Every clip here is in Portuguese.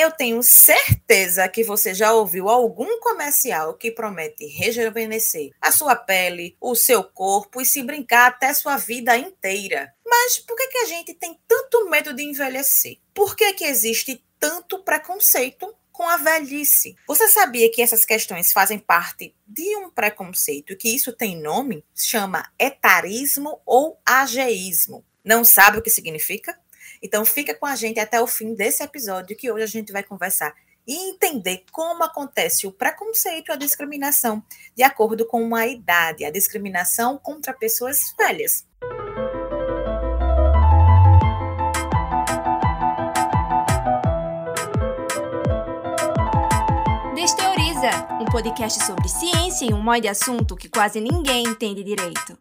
eu tenho certeza que você já ouviu algum comercial que promete rejuvenescer a sua pele, o seu corpo e se brincar até sua vida inteira. Mas por que, que a gente tem tanto medo de envelhecer? Por que, que existe tanto preconceito com a velhice. Você sabia que essas questões fazem parte de um preconceito que isso tem nome? Chama etarismo ou ageísmo. Não sabe o que significa? Então fica com a gente até o fim desse episódio que hoje a gente vai conversar e entender como acontece o preconceito e a discriminação de acordo com a idade, a discriminação contra pessoas velhas. Desteoriza, um podcast sobre ciência e um monte de assunto que quase ninguém entende direito.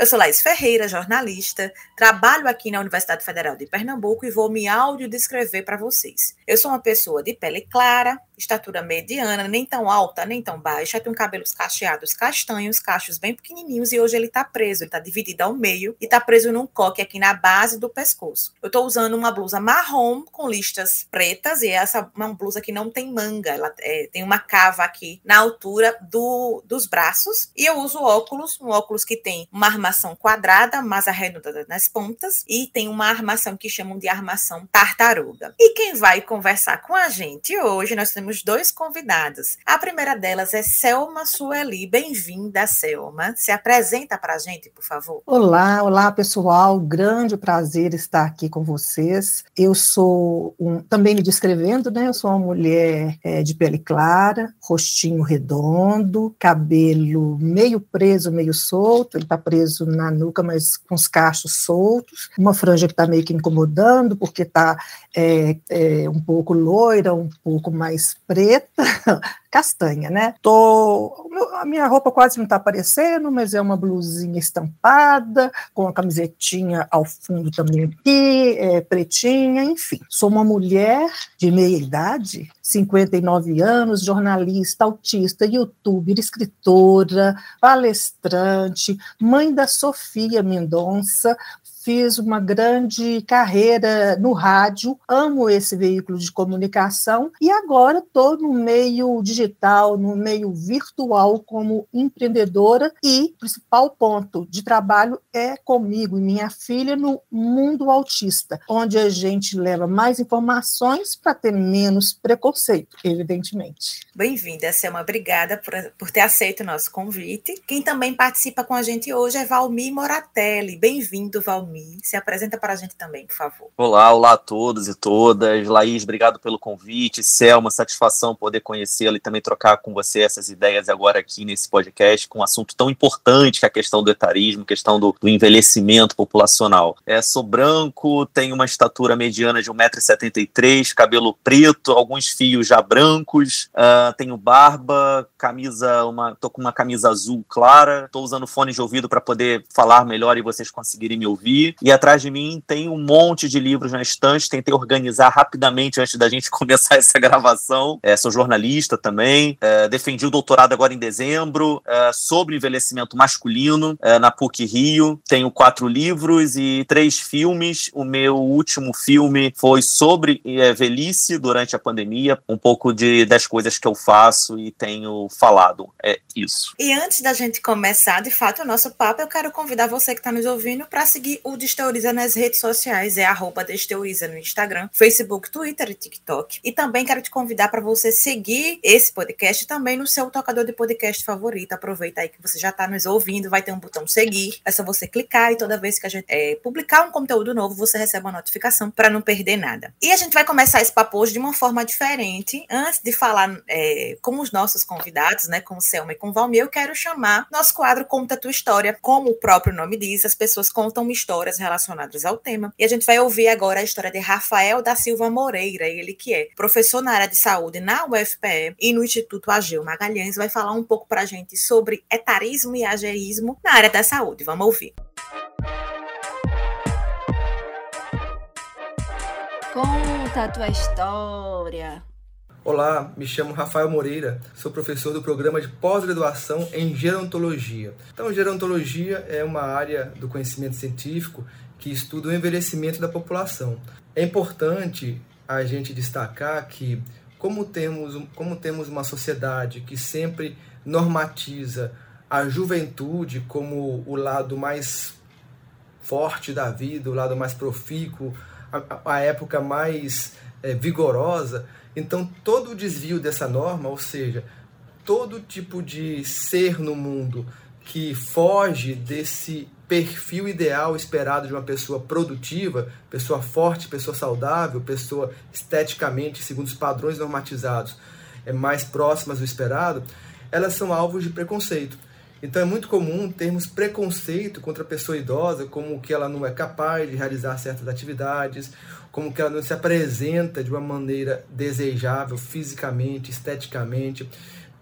Eu sou Laís Ferreira, jornalista, trabalho aqui na Universidade Federal de Pernambuco e vou me audiodescrever para vocês. Eu sou uma pessoa de pele clara, estatura mediana, nem tão alta, nem tão baixa, tem cabelos cacheados castanhos, cachos bem pequenininhos e hoje ele está preso, ele está dividido ao meio e está preso num coque aqui na base do pescoço. Eu estou usando uma blusa marrom com listas pretas e essa é uma blusa que não tem manga, ela é, tem uma cava aqui na altura do, dos braços e eu uso óculos, um óculos que tem uma armação quadrada, mas arredondada nas pontas e tem uma armação que chamam de armação tartaruga. E quem vai conversar com a gente hoje, nós temos temos dois convidados. A primeira delas é Selma Sueli. Bem-vinda, Selma. Se apresenta para a gente, por favor. Olá, olá, pessoal. Grande prazer estar aqui com vocês. Eu sou, um, também me descrevendo, né? Eu sou uma mulher é, de pele clara, rostinho redondo, cabelo meio preso, meio solto. Ele está preso na nuca, mas com os cachos soltos. Uma franja que está meio que incomodando, porque está é, é, um pouco loira, um pouco mais preta, castanha, né? Tô, a minha roupa quase não está aparecendo, mas é uma blusinha estampada, com a camisetinha ao fundo também aqui, é, pretinha, enfim. Sou uma mulher de meia idade, 59 anos, jornalista, autista, youtuber, escritora, palestrante, mãe da Sofia Mendonça, fiz uma grande carreira no rádio, amo esse veículo de comunicação e agora estou no meio digital, no meio virtual como empreendedora e o principal ponto de trabalho é comigo e minha filha no mundo autista, onde a gente leva mais informações para ter menos preconceito, evidentemente. Bem-vinda, Selma. Obrigada por, por ter aceito o nosso convite. Quem também participa com a gente hoje é Valmir Moratelli. Bem-vindo, Valmir. Se apresenta para a gente também, por favor. Olá, olá a todos e todas. Laís, obrigado pelo convite. Selma, satisfação poder conhecê-la e também trocar com você essas ideias agora aqui nesse podcast com um assunto tão importante que é a questão do etarismo, questão do, do envelhecimento populacional. É, sou branco, tenho uma estatura mediana de 1,73m, cabelo preto, alguns fios já brancos, uh, tenho barba, camisa, uma, tô com uma camisa azul clara, tô usando fone de ouvido para poder falar melhor e vocês conseguirem me ouvir e atrás de mim tem um monte de livros na estante. Tentei organizar rapidamente antes da gente começar essa gravação. É, sou jornalista também. É, defendi o doutorado agora em dezembro é, sobre envelhecimento masculino é, na PUC Rio. Tenho quatro livros e três filmes. O meu último filme foi sobre é, velhice durante a pandemia. Um pouco de, das coisas que eu faço e tenho falado. É isso. E antes da gente começar, de fato, o nosso papo, eu quero convidar você que está nos ouvindo para seguir o Desteoriza nas redes sociais, é arroba Desteoriza no Instagram, Facebook, Twitter e TikTok. E também quero te convidar para você seguir esse podcast também no seu tocador de podcast favorito. Aproveita aí que você já está nos ouvindo, vai ter um botão seguir, é só você clicar e toda vez que a gente é, publicar um conteúdo novo, você recebe uma notificação para não perder nada. E a gente vai começar esse papo hoje de uma forma diferente. Antes de falar é, com os nossos convidados, né, com o Selma e com o Valmir, eu quero chamar nosso quadro Conta Tua História. Como o próprio nome diz, as pessoas contam uma história histórias relacionadas ao tema. E a gente vai ouvir agora a história de Rafael da Silva Moreira, ele que é professor na área de saúde na UFPE e no Instituto Ageu Magalhães, vai falar um pouco para a gente sobre etarismo e ageísmo na área da saúde. Vamos ouvir. Conta a tua história. Olá, me chamo Rafael Moreira, sou professor do programa de pós-graduação em gerontologia. Então, gerontologia é uma área do conhecimento científico que estuda o envelhecimento da população. É importante a gente destacar que, como temos, como temos uma sociedade que sempre normatiza a juventude como o lado mais forte da vida, o lado mais profícuo, a, a época mais é, vigorosa, então, todo o desvio dessa norma, ou seja, todo tipo de ser no mundo que foge desse perfil ideal esperado de uma pessoa produtiva, pessoa forte, pessoa saudável, pessoa esteticamente, segundo os padrões normatizados, é mais próximas do esperado, elas são alvos de preconceito. Então é muito comum termos preconceito contra a pessoa idosa, como que ela não é capaz de realizar certas atividades, como que ela não se apresenta de uma maneira desejável fisicamente, esteticamente.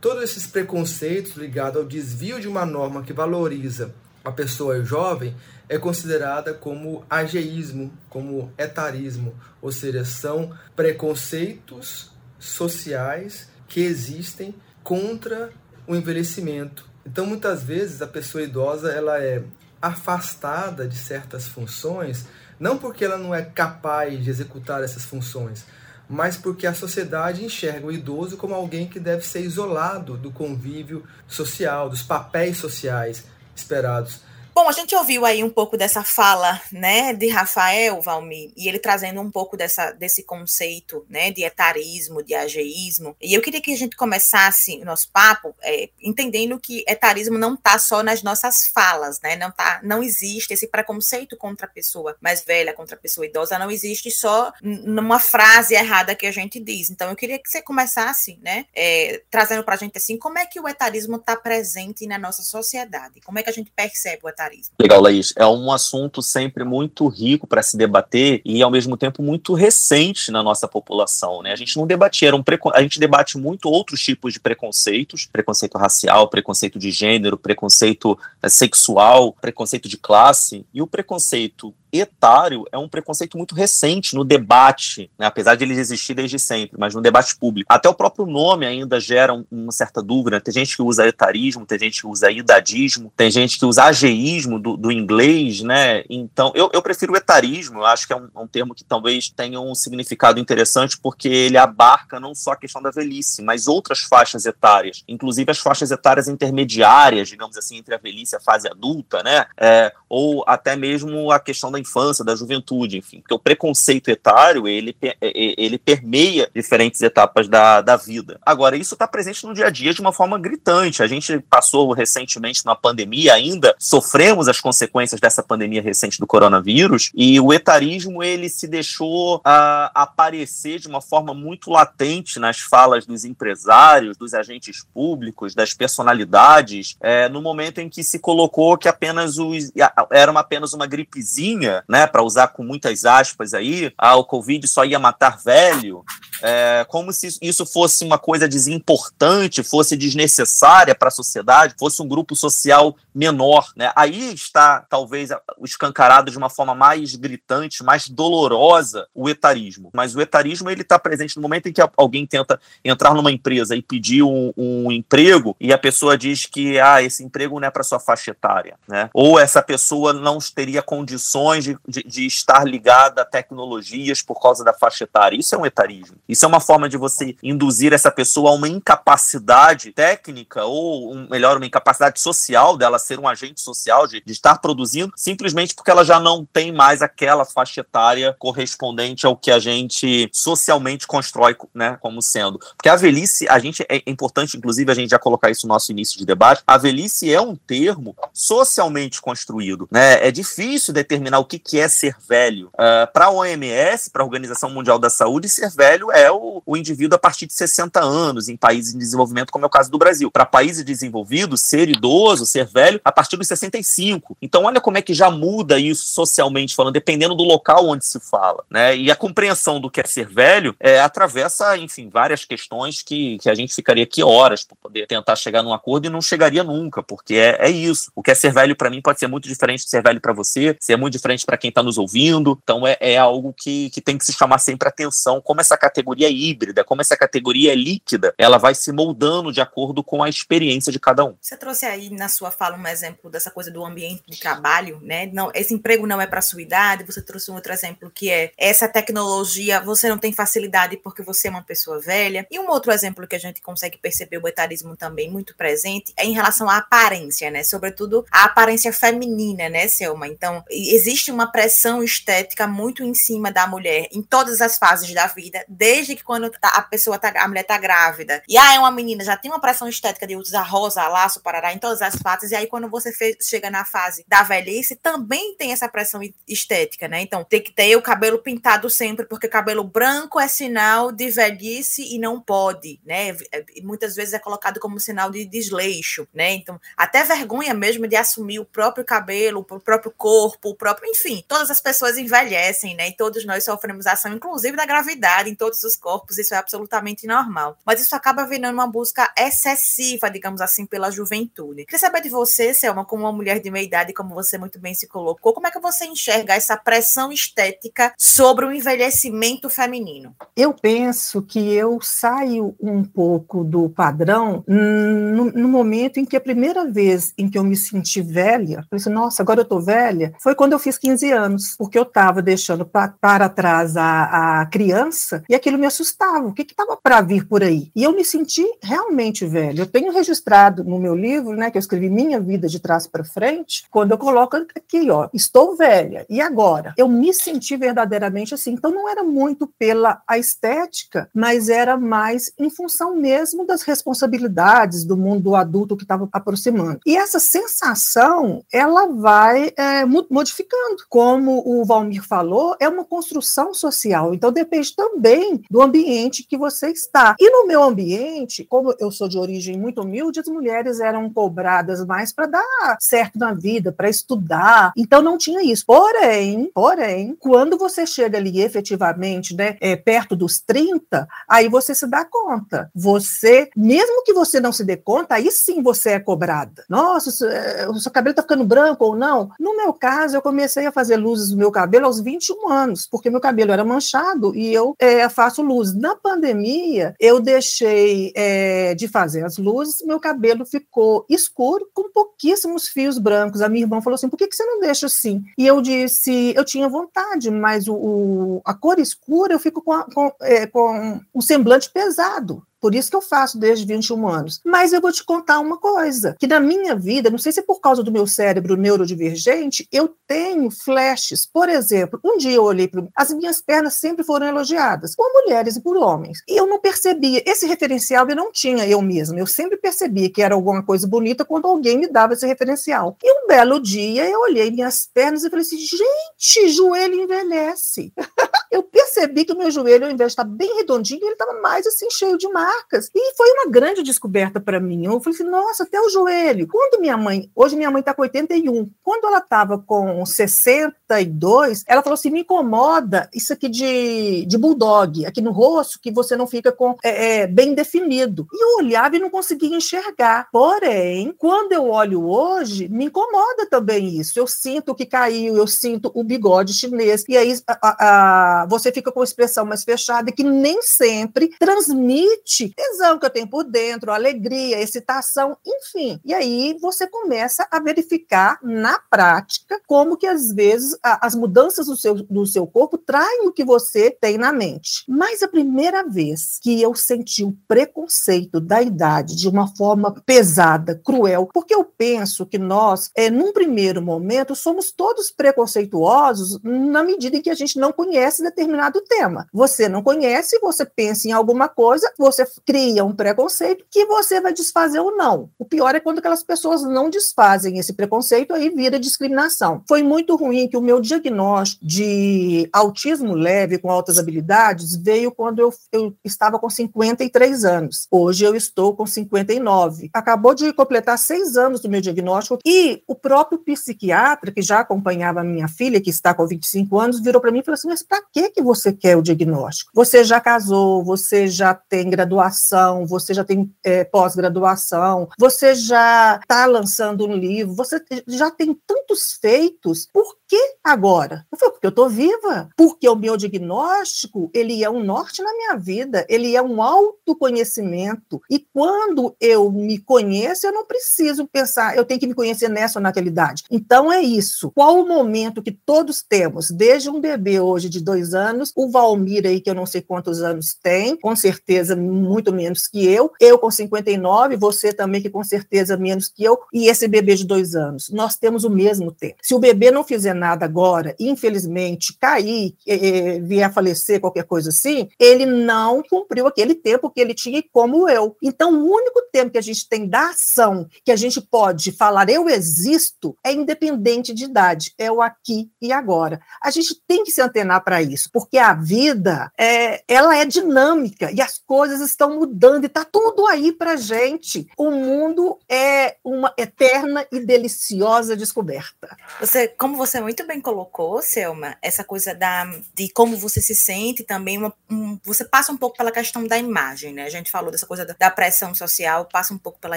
Todos esses preconceitos ligados ao desvio de uma norma que valoriza a pessoa jovem é considerada como ageísmo, como etarismo, ou seja, são preconceitos sociais que existem contra o envelhecimento. Então, muitas vezes a pessoa idosa ela é afastada de certas funções não porque ela não é capaz de executar essas funções, mas porque a sociedade enxerga o idoso como alguém que deve ser isolado do convívio social, dos papéis sociais esperados Bom, a gente ouviu aí um pouco dessa fala, né, de Rafael Valmir, e ele trazendo um pouco dessa, desse conceito, né, de etarismo, de ageísmo. E eu queria que a gente começasse o nosso papo é, entendendo que etarismo não está só nas nossas falas, né, não tá, não existe esse preconceito contra a pessoa mais velha, contra a pessoa idosa, não existe só numa frase errada que a gente diz. Então, eu queria que você começasse, né, é, trazendo para a gente assim, como é que o etarismo está presente na nossa sociedade? Como é que a gente percebe o etarismo? Legal, Laís. É um assunto sempre muito rico para se debater e, ao mesmo tempo, muito recente na nossa população. Né? A gente não debatia, um preco... a gente debate muito outros tipos de preconceitos, preconceito racial, preconceito de gênero, preconceito eh, sexual, preconceito de classe, e o preconceito etário é um preconceito muito recente no debate, né? apesar de ele existir desde sempre, mas no debate público. Até o próprio nome ainda gera um, uma certa dúvida. Tem gente que usa etarismo, tem gente que usa idadismo, tem gente que usa ageísmo do, do inglês, né? Então, eu, eu prefiro etarismo, eu acho que é um, um, termo que talvez tenha um significado interessante, porque ele abarca não só a questão da velhice, mas outras faixas etárias, inclusive as faixas etárias intermediárias, digamos assim, entre a velhice e a fase adulta, né? É, ou até mesmo a questão da da infância, da juventude, enfim, porque o preconceito etário, ele, ele permeia diferentes etapas da, da vida. Agora, isso está presente no dia a dia de uma forma gritante. A gente passou recentemente na pandemia, ainda sofremos as consequências dessa pandemia recente do coronavírus, e o etarismo, ele se deixou uh, aparecer de uma forma muito latente nas falas dos empresários, dos agentes públicos, das personalidades, é, no momento em que se colocou que apenas os, era uma, apenas uma gripezinha né, para usar com muitas aspas aí, ah, o Covid só ia matar velho, é, como se isso fosse uma coisa desimportante, fosse desnecessária para a sociedade, fosse um grupo social menor. Né? Aí está, talvez, escancarado de uma forma mais gritante, mais dolorosa, o etarismo. Mas o etarismo ele está presente no momento em que alguém tenta entrar numa empresa e pedir um, um emprego e a pessoa diz que ah, esse emprego não é para sua faixa etária. Né? Ou essa pessoa não teria condições de, de, de estar ligada a tecnologias por causa da faixa etária. Isso é um etarismo. Isso é uma forma de você induzir essa pessoa a uma incapacidade técnica, ou, um, melhor, uma incapacidade social dela ser um agente social, de, de estar produzindo, simplesmente porque ela já não tem mais aquela faixa etária correspondente ao que a gente socialmente constrói né, como sendo. Porque a velhice, a gente é importante, inclusive, a gente já colocar isso no nosso início de debate, a velhice é um termo socialmente construído. Né? É difícil determinar o que, que é ser velho. Uh, Para a OMS, para a Organização Mundial da Saúde, ser velho é é o, o indivíduo a partir de 60 anos, em países em desenvolvimento, como é o caso do Brasil. Para países desenvolvidos, ser idoso, ser velho, a partir dos 65. Então, olha como é que já muda isso socialmente falando, dependendo do local onde se fala. Né? E a compreensão do que é ser velho é, atravessa, enfim, várias questões que, que a gente ficaria aqui horas para poder tentar chegar num acordo e não chegaria nunca, porque é, é isso. O que é ser velho para mim pode ser muito diferente de ser velho para você, ser muito diferente para quem está nos ouvindo. Então, é, é algo que, que tem que se chamar sempre atenção como essa categoria é híbrida, como essa categoria é líquida, ela vai se moldando de acordo com a experiência de cada um. Você trouxe aí na sua fala um exemplo dessa coisa do ambiente de trabalho, né? Não, esse emprego não é para sua idade. Você trouxe um outro exemplo que é essa tecnologia, você não tem facilidade porque você é uma pessoa velha. E um outro exemplo que a gente consegue perceber o etarismo também muito presente é em relação à aparência, né? Sobretudo a aparência feminina, né, Selma? Então, existe uma pressão estética muito em cima da mulher em todas as fases da vida, desde que quando tá, a pessoa tá, a mulher tá grávida. E ah, é uma menina, já tem uma pressão estética de usar rosa, laço, parará, em todas as fases. E aí, quando você fez, chega na fase da velhice, também tem essa pressão estética, né? Então, tem que ter o cabelo pintado sempre, porque cabelo branco é sinal de velhice e não pode, né? Muitas vezes é colocado como sinal de desleixo, né? Então, até vergonha mesmo de assumir o próprio cabelo, o próprio corpo, o próprio, enfim, todas as pessoas envelhecem, né? E todos nós sofremos ação, inclusive da gravidade, em todos os corpos, isso é absolutamente normal. Mas isso acaba virando uma busca excessiva, digamos assim, pela juventude. Queria saber de você, Selma, como uma mulher de meia idade, como você muito bem se colocou, como é que você enxerga essa pressão estética sobre o envelhecimento feminino? Eu penso que eu saio um pouco do padrão no, no momento em que a primeira vez em que eu me senti velha, eu disse, nossa, agora eu tô velha, foi quando eu fiz 15 anos, porque eu estava deixando pra, para trás a, a criança e aquilo me assustava. O que estava para vir por aí? E eu me senti realmente velha. Eu tenho registrado no meu livro, né, que eu escrevi Minha Vida de Trás para Frente, quando eu coloco aqui, ó, estou velha. E agora? Eu me senti verdadeiramente assim. Então não era muito pela a estética, mas era mais em função mesmo das responsabilidades do mundo adulto que estava aproximando. E essa sensação, ela vai é, modificando. Como o Valmir falou, é uma construção social. Então depende também do ambiente que você está. E no meu ambiente, como eu sou de origem muito humilde, as mulheres eram cobradas mais para dar certo na vida, para estudar. Então não tinha isso. Porém, porém, quando você chega ali efetivamente, né, é, perto dos 30, aí você se dá conta. Você, mesmo que você não se dê conta, aí sim você é cobrada. Nossa, é, o seu cabelo está ficando branco ou não? No meu caso, eu comecei a fazer luzes no meu cabelo aos 21 anos, porque meu cabelo era manchado e eu é, faço luzes. Na pandemia, eu deixei é, de fazer as luzes, meu cabelo ficou escuro, com pouquíssimos fios brancos. A minha irmã falou assim: por que, que você não deixa assim? E eu disse: eu tinha vontade, mas o, o a cor escura eu fico com, a, com, é, com um semblante pesado. Por isso que eu faço desde 21 anos. Mas eu vou te contar uma coisa, que na minha vida, não sei se é por causa do meu cérebro neurodivergente, eu tenho flashes. Por exemplo, um dia eu olhei para as minhas pernas sempre foram elogiadas por mulheres e por homens. E eu não percebia esse referencial eu não tinha eu mesma. Eu sempre percebia que era alguma coisa bonita quando alguém me dava esse referencial. E um belo dia eu olhei minhas pernas e falei assim: "Gente, joelho envelhece". eu percebi que o meu joelho, ao invés de estar bem redondinho, ele estava mais assim cheio de mar marcas. E foi uma grande descoberta para mim. Eu falei assim, nossa, até o joelho. Quando minha mãe, hoje minha mãe está com 81, quando ela estava com 62, ela falou assim: me incomoda isso aqui de, de bulldog, aqui no rosto, que você não fica com é, é, bem definido. E eu olhava e não conseguia enxergar. Porém, quando eu olho hoje, me incomoda também isso. Eu sinto que caiu, eu sinto o bigode chinês. E aí a, a, a, você fica com a expressão mais fechada, que nem sempre transmite tesão que eu tenho por dentro, alegria, excitação, enfim. E aí você começa a verificar na prática como que às vezes a, as mudanças do seu, do seu corpo traem o que você tem na mente. Mas a primeira vez que eu senti o preconceito da idade de uma forma pesada, cruel, porque eu penso que nós, é, num primeiro momento, somos todos preconceituosos na medida em que a gente não conhece determinado tema. Você não conhece, você pensa em alguma coisa, você cria um preconceito que você vai desfazer ou não. O pior é quando aquelas pessoas não desfazem esse preconceito, aí vira discriminação. Foi muito ruim que o meu diagnóstico de autismo leve com altas habilidades veio quando eu, eu estava com 53 anos. Hoje eu estou com 59. Acabou de completar seis anos do meu diagnóstico e o próprio psiquiatra, que já acompanhava a minha filha, que está com 25 anos, virou para mim e falou assim: Mas para que, que você quer o diagnóstico? Você já casou, você já tem graduação graduação, você já tem é, pós-graduação, você já está lançando um livro, você já tem tantos feitos, por que agora? Não foi porque eu estou viva, porque o meu diagnóstico ele é um norte na minha vida, ele é um autoconhecimento. E quando eu me conheço, eu não preciso pensar, eu tenho que me conhecer nessa ou naquela idade. Então é isso. Qual o momento que todos temos, desde um bebê hoje de dois anos, o Valmir aí, que eu não sei quantos anos tem, com certeza muito menos que eu, eu com 59, você também que com certeza menos que eu, e esse bebê de dois anos. Nós temos o mesmo tempo. Se o bebê não fizer nada agora, infelizmente, cair, é, vier a falecer, qualquer coisa assim, ele não cumpriu aquele tempo que ele tinha, como eu. Então, o único tempo que a gente tem da ação, que a gente pode falar eu existo, é independente de idade, é o aqui e agora. A gente tem que se antenar para isso, porque a vida, é, ela é dinâmica e as coisas estão mudando e está tudo aí para gente. O mundo é uma eterna e deliciosa descoberta. Você, como você muito bem colocou, Selma, essa coisa da, de como você se sente também, uma, um, você passa um pouco pela questão da imagem, né? A gente falou dessa coisa da, da pressão social, passa um pouco pela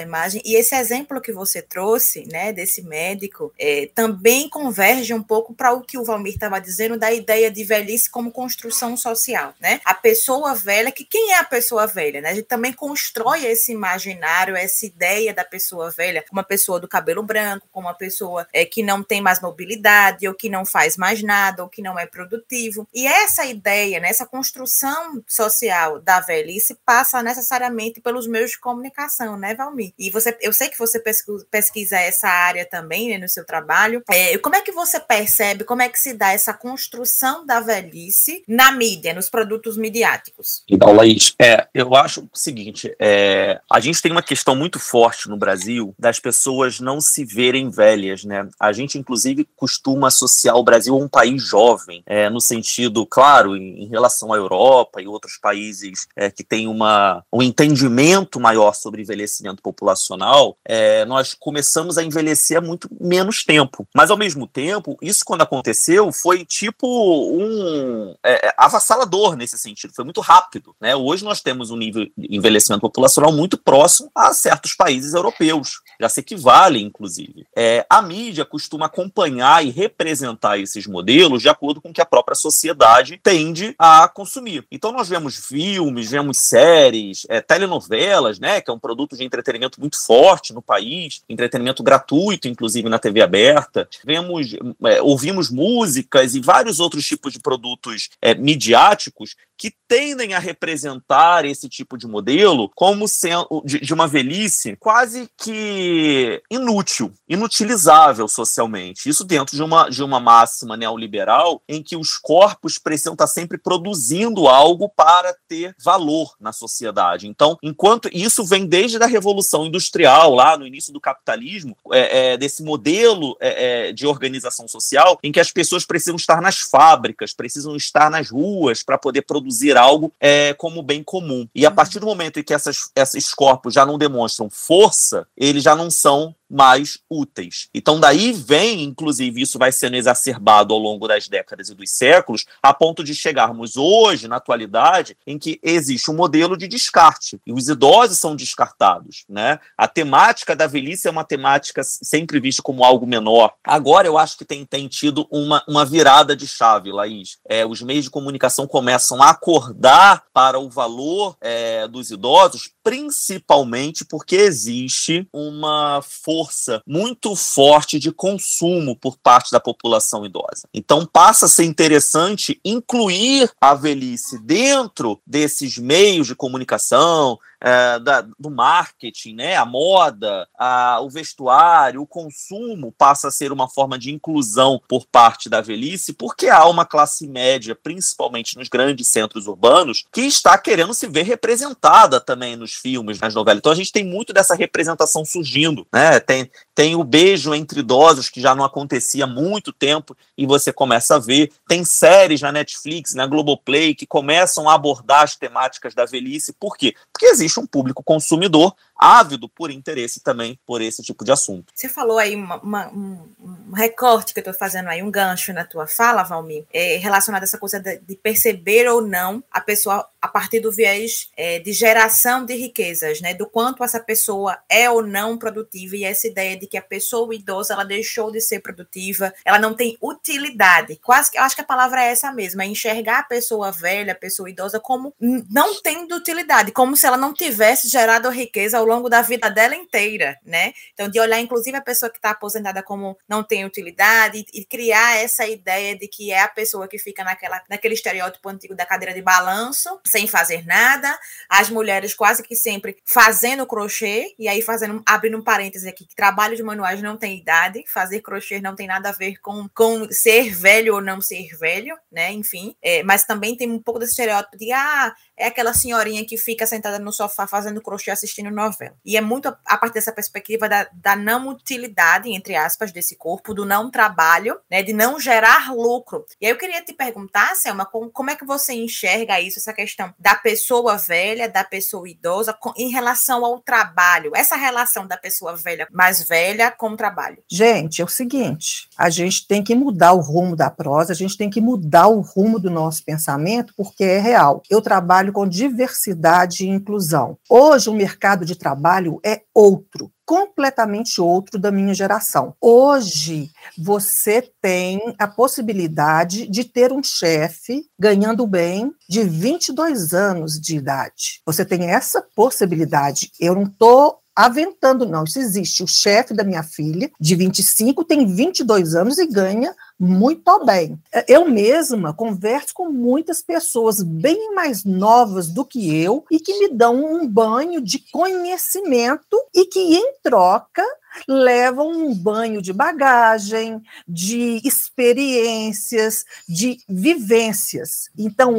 imagem, e esse exemplo que você trouxe, né, desse médico, é, também converge um pouco para o que o Valmir estava dizendo da ideia de velhice como construção social, né? A pessoa velha, que quem é a pessoa velha, né? A gente também constrói esse imaginário, essa ideia da pessoa velha, uma pessoa do cabelo branco, como uma pessoa é, que não tem mais mobilidade, ou que não faz mais nada, ou que não é produtivo. E essa ideia, né, essa construção social da velhice passa necessariamente pelos meios de comunicação, né, Valmir? E você, eu sei que você pesquisa essa área também né, no seu trabalho. É, como é que você percebe, como é que se dá essa construção da velhice na mídia, nos produtos midiáticos? Então, Laís, é, eu acho o seguinte: é, a gente tem uma questão muito forte no Brasil das pessoas não se verem velhas, né? A gente, inclusive, costuma associar o Brasil a um país jovem, é, no sentido, claro, em, em, relação à Europa e outros países é, que têm uma, um entendimento maior sobre envelhecimento populacional, é, nós começamos a envelhecer há muito menos tempo. Mas, ao mesmo tempo, isso quando aconteceu foi tipo um é, é, avassalador nesse sentido, foi muito rápido. Né? Hoje nós temos um nível de envelhecimento populacional muito próximo a certos países europeus, já se equivale, inclusive. É, a mídia costuma acompanhar e representar esses modelos de acordo com o que a própria sociedade tende a consumir. Então nós vemos filmes, vemos séries, é, telenovelas, né, que é um produto de entretenimento muito forte no país, entretenimento gratuito, inclusive na TV aberta. Vemos, é, ouvimos músicas e vários outros tipos de produtos é, midiáticos que tendem a representar esse tipo de modelo como sendo de, de uma velhice quase que inútil, inutilizável socialmente. Isso dentro de uma, de uma máxima neoliberal em que os corpos precisam estar sempre produzindo algo para ter valor na sociedade. Então, enquanto isso vem desde a Revolução Industrial, lá no início do capitalismo, é, é, desse modelo é, é de organização social em que as pessoas precisam estar nas fábricas, precisam estar nas ruas para poder produzir algo é, como bem comum. E a partir do momento em que essas, esses corpos já não demonstram força, eles já não são mais úteis. Então, daí vem, inclusive, isso vai sendo exacerbado ao longo das décadas e dos séculos, a ponto de chegarmos hoje, na atualidade, em que existe um modelo de descarte, e os idosos são descartados. Né? A temática da velhice é uma temática sempre vista como algo menor. Agora, eu acho que tem, tem tido uma, uma virada de chave, Laís. É, os meios de comunicação começam a acordar para o valor é, dos idosos, principalmente porque existe uma força muito forte de consumo por parte da população idosa. Então passa a ser interessante incluir a velhice dentro desses meios de comunicação, é, da, do marketing, né, a moda, a, o vestuário, o consumo passa a ser uma forma de inclusão por parte da velhice, porque há uma classe média, principalmente nos grandes centros urbanos, que está querendo se ver representada também nos filmes, nas novelas. Então a gente tem muito dessa representação surgindo, né? Tem, tem o beijo entre idosos que já não acontecia há muito tempo e você começa a ver. Tem séries na Netflix, na Globoplay que começam a abordar as temáticas da velhice. Por quê? Porque existe um público consumidor ávido por interesse também por esse tipo de assunto. Você falou aí uma, uma, um, recorte que eu estou fazendo aí, um gancho na tua fala, Valmir, é, relacionado a essa coisa de, de, perceber ou não a pessoa a partir do viés é, de geração de riquezas, né? Do quanto essa pessoa é ou não produtiva e essa ideia de que a pessoa idosa ela deixou de ser produtiva, ela não tem utilidade. Quase que eu acho que a palavra é essa mesma, é enxergar a pessoa velha, a pessoa idosa como não tendo utilidade, como se ela não tivesse gerado riqueza ao longo da vida dela inteira, né? Então de olhar inclusive a pessoa que está aposentada como não tem utilidade e, e criar essa ideia de que é a pessoa que fica naquela naquele estereótipo antigo da cadeira de balanço, sem fazer nada, as mulheres quase que sempre fazendo crochê, e aí fazendo, abrindo um parêntese aqui, que trabalho de manuais não tem idade, fazer crochê não tem nada a ver com, com ser velho ou não ser velho, né? Enfim, é, mas também tem um pouco desse estereótipo de ah, é aquela senhorinha que fica sentada no sofá fazendo crochê assistindo novela. E é muito a, partir dessa perspectiva da, da não utilidade, entre aspas, desse corpo, do não trabalho, né? De não gerar lucro. E aí eu queria te perguntar, Selma, como, como é que você enxerga isso, essa questão da pessoa velha, da pessoa idosa, com, em relação ao trabalho? Essa relação da pessoa velha mais velha com o trabalho. Gente, é o seguinte: a gente tem que mudar o rumo da prosa, a gente tem que mudar o rumo do nosso pensamento, porque é real. Eu trabalho com diversidade e inclusão. Hoje, o mercado de trabalho é outro completamente outro da minha geração. Hoje, você tem a possibilidade de ter um chefe ganhando bem de 22 anos de idade. Você tem essa possibilidade. Eu não estou aventando, não. Isso existe. O chefe da minha filha, de 25, tem 22 anos e ganha muito bem. Eu mesma converso com muitas pessoas bem mais novas do que eu e que me dão um banho de conhecimento e que, em troca, levam um banho de bagagem, de experiências, de vivências. Então,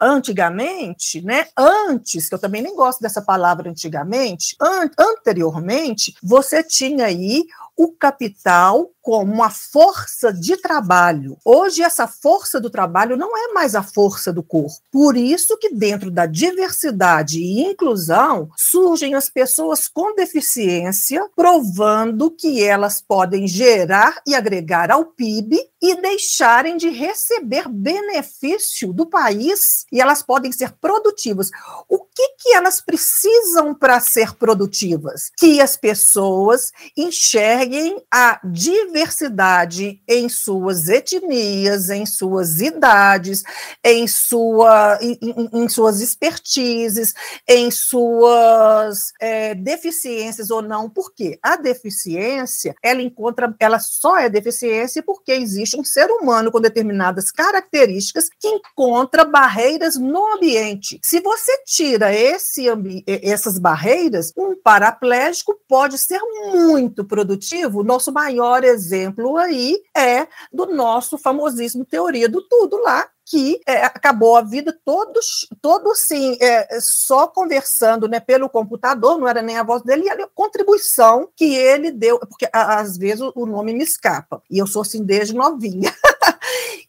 antigamente, né, antes, que eu também nem gosto dessa palavra antigamente, an anteriormente, você tinha aí o capital como uma força de trabalho. Hoje, essa força do trabalho não é mais a força do corpo. Por isso que, dentro da diversidade e inclusão, surgem as pessoas com deficiência, provando que elas podem gerar e agregar ao PIB e deixarem de receber benefício do país e elas podem ser produtivas. O que, que elas precisam para ser produtivas? Que as pessoas enxerguem a diversidade em suas etnias, em suas idades, em, sua, em, em suas expertises, em suas é, deficiências ou não. Por quê? A deficiência, ela encontra, ela só é deficiência porque existe existe um ser humano com determinadas características que encontra barreiras no ambiente. Se você tira esse essas barreiras, um paraplégico pode ser muito produtivo. Nosso maior exemplo aí é do nosso famosíssimo teoria do tudo lá, que é, acabou a vida todos, todo assim, é, só conversando né, pelo computador, não era nem a voz dele, e a contribuição que ele deu, porque às vezes o nome me escapa, e eu sou assim desde novinha.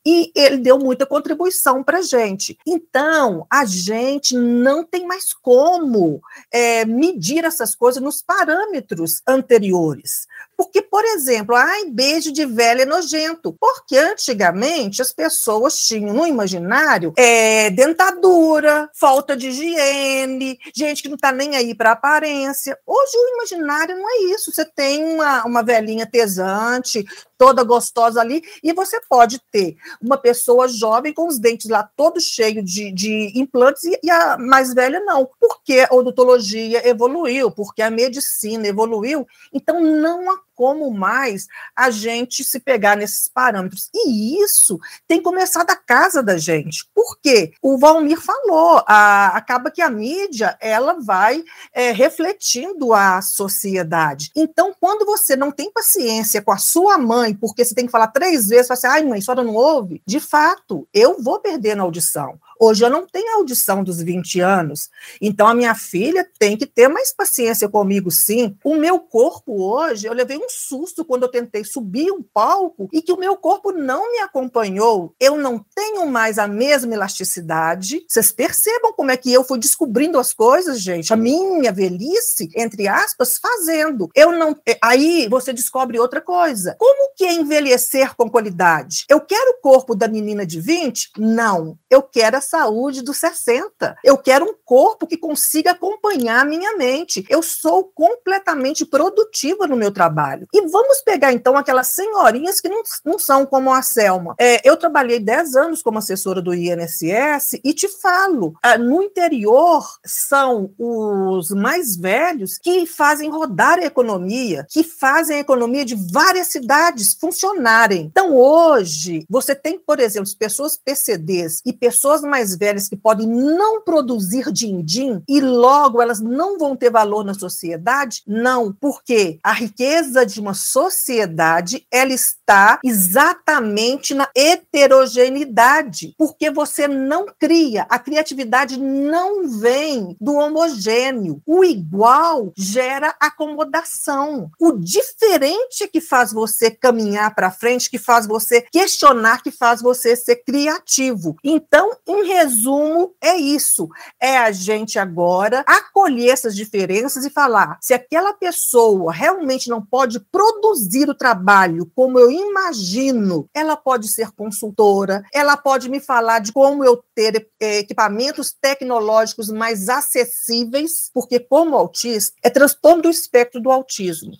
e ele deu muita contribuição para a gente. Então, a gente não tem mais como é, medir essas coisas nos parâmetros anteriores. Porque, por exemplo, ai, beijo de velho é nojento. Porque antigamente as pessoas tinham no imaginário é, dentadura, falta de higiene, gente que não está nem aí para aparência. Hoje o imaginário não é isso. Você tem uma, uma velhinha tesante, toda gostosa ali, e você pode ter uma pessoa jovem com os dentes lá todos cheios de, de implantes e, e, a mais velha não, porque a odontologia evoluiu, porque a medicina evoluiu, então não como mais a gente se pegar nesses parâmetros. E isso tem começado da casa da gente. Por quê? O Valmir falou, a, acaba que a mídia ela vai é, refletindo a sociedade. Então, quando você não tem paciência com a sua mãe, porque você tem que falar três vezes, você fala assim, ai mãe, a senhora não ouve? De fato, eu vou perder na audição. Hoje eu não tenho audição dos 20 anos, então a minha filha tem que ter mais paciência comigo, sim. O meu corpo hoje, eu levei um um susto quando eu tentei subir um palco e que o meu corpo não me acompanhou. Eu não tenho mais a mesma elasticidade. Vocês percebam como é que eu fui descobrindo as coisas, gente. A minha velhice, entre aspas, fazendo. Eu não. É, aí você descobre outra coisa. Como que é envelhecer com qualidade? Eu quero o corpo da menina de 20? Não. Eu quero a saúde dos 60. Eu quero um corpo que consiga acompanhar a minha mente. Eu sou completamente produtiva no meu trabalho. E vamos pegar então aquelas senhorinhas que não, não são como a Selma. É, eu trabalhei 10 anos como assessora do INSS e te falo, ah, no interior são os mais velhos que fazem rodar a economia, que fazem a economia de várias cidades funcionarem. Então, hoje, você tem, por exemplo, pessoas PCDs e pessoas mais velhas que podem não produzir din-din e logo elas não vão ter valor na sociedade? Não, porque a riqueza de uma sociedade, ela está exatamente na heterogeneidade, porque você não cria, a criatividade não vem do homogêneo. O igual gera acomodação. O diferente é que faz você caminhar para frente, que faz você questionar, que faz você ser criativo. Então, em resumo, é isso. É a gente agora acolher essas diferenças e falar: se aquela pessoa realmente não pode produzir o trabalho como eu imagino, ela pode ser consultora, ela pode me falar de como eu ter eh, equipamentos tecnológicos mais acessíveis, porque como autista, é transtorno do espectro do autismo